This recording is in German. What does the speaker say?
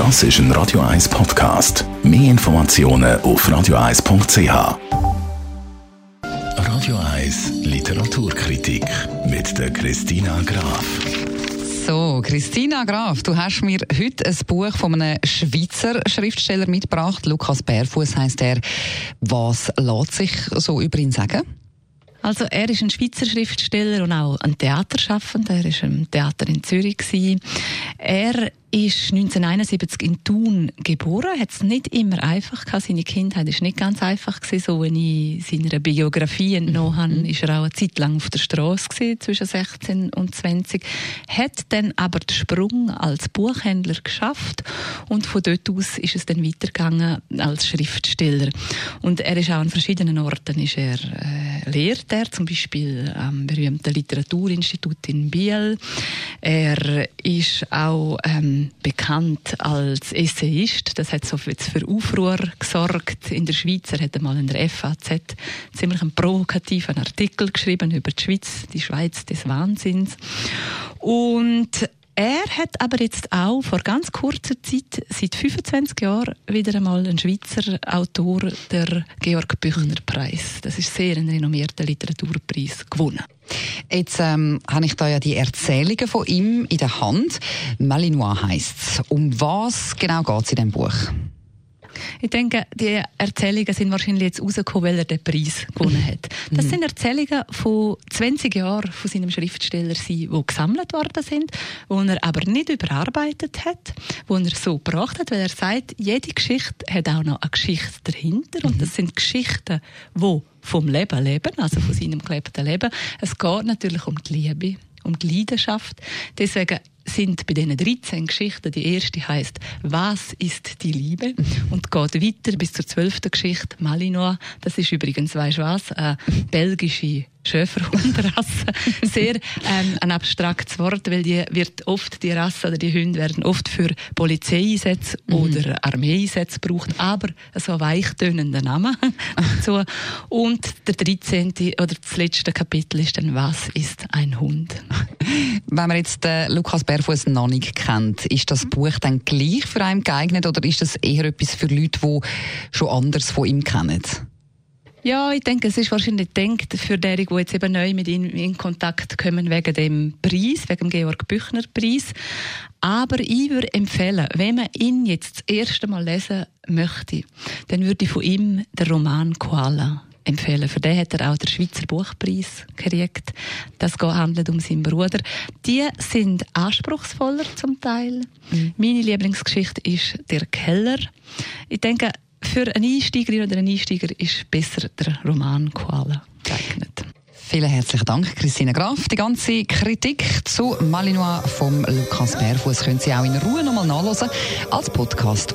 Das ist ein Radio 1 Podcast. Mehr Informationen auf radio1.ch. Radio 1 Literaturkritik mit der Christina Graf. So, Christina Graf, du hast mir heute ein Buch von einem Schweizer Schriftsteller mitgebracht. Lukas Bärfuß heißt er. Was lässt sich so über ihn sagen? Also er ist ein Schweizer Schriftsteller und auch ein Theaterschaffender. Er ist im Theater in Zürich. Gewesen. Er ist 1971 in Thun geboren, hat es nicht immer einfach gehabt. Seine Kindheit ist nicht ganz einfach gewesen. So, wenn ich seiner Biografie entnommen habe, mhm. ist er auch eine Zeit lang auf der Straße gewesen, zwischen 16 und 20. Hat dann aber den Sprung als Buchhändler geschafft und von dort aus ist es dann weitergegangen als Schriftsteller. Und er ist auch an verschiedenen Orten ist er, äh, lehrt er, zum Beispiel am berühmten Literaturinstitut in Biel. Er ist auch ähm, bekannt als Essayist. Das hat so für Aufruhr gesorgt in der Schweiz. Er hat einmal in der FAZ ziemlich einen provokativen Artikel geschrieben über die Schweiz, die Schweiz des Wahnsinns. Und er hat aber jetzt auch vor ganz kurzer Zeit, seit 25 Jahren, wieder einmal einen Schweizer Autor, der Georg Büchner Preis. Das ist sehr ein renommierter Literaturpreis gewonnen. Jetzt ähm, habe ich da ja die Erzählungen von ihm in der Hand. Malinois heisst es. Um was genau geht es in diesem Buch? Ich denke, die Erzählungen sind wahrscheinlich jetzt rausgekommen, weil er den Preis gewonnen hat. Das mhm. sind Erzählungen von 20 Jahren von seinem Schriftsteller, die gesammelt worden sind, wo er aber nicht überarbeitet hat, wo er so gebracht hat, weil er sagt, jede Geschichte hat auch noch eine Geschichte dahinter und mhm. das sind Geschichten, die vom Leben leben, also von seinem gelebten Leben. Es geht natürlich um die Liebe, um die Leidenschaft. Deswegen sind bei diesen 13 Geschichten, die erste heißt Was ist die Liebe? und geht weiter bis zur zwölften Geschichte Malinois. Das ist übrigens, weißt du was, eine belgische Schäferhundrasse. Sehr ähm, ein abstraktes Wort, weil die wird oft, die Rasse oder die Hunde werden oft für Polizeieinsätze mhm. oder Armeeeinsätze gebraucht, aber so weichtönender Name dazu. Und der 13. oder das letzte Kapitel ist dann «Was ist ein Hund?» Wenn man jetzt äh, Lukas Bärfuß noch nicht kennt, ist das Buch dann gleich für einen geeignet oder ist das eher etwas für Leute, die schon anders von ihm kennen? Ja, ich denke, es ist wahrscheinlich denkt für diejenigen, die jetzt eben neu mit ihm in Kontakt kommen wegen dem Preis, wegen dem Georg Büchner Preis. Aber ich würde empfehlen, wenn man ihn jetzt das erste Mal lesen möchte, dann würde ich von ihm den Roman Koala empfehlen. Für den hat er auch den Schweizer Buchpreis gekriegt. Das handelt um seinen Bruder. Die sind anspruchsvoller zum Teil. Mhm. Meine Lieblingsgeschichte ist der Keller. Ich denke, für eine Einsteigerin oder einen Einsteiger ist besser der Roman Koala geeignet. Vielen herzlichen Dank, Christine Graf. Die ganze Kritik zu Malinois vom Lukas Bärfuß können Sie auch in Ruhe nochmal nachlesen als Podcast.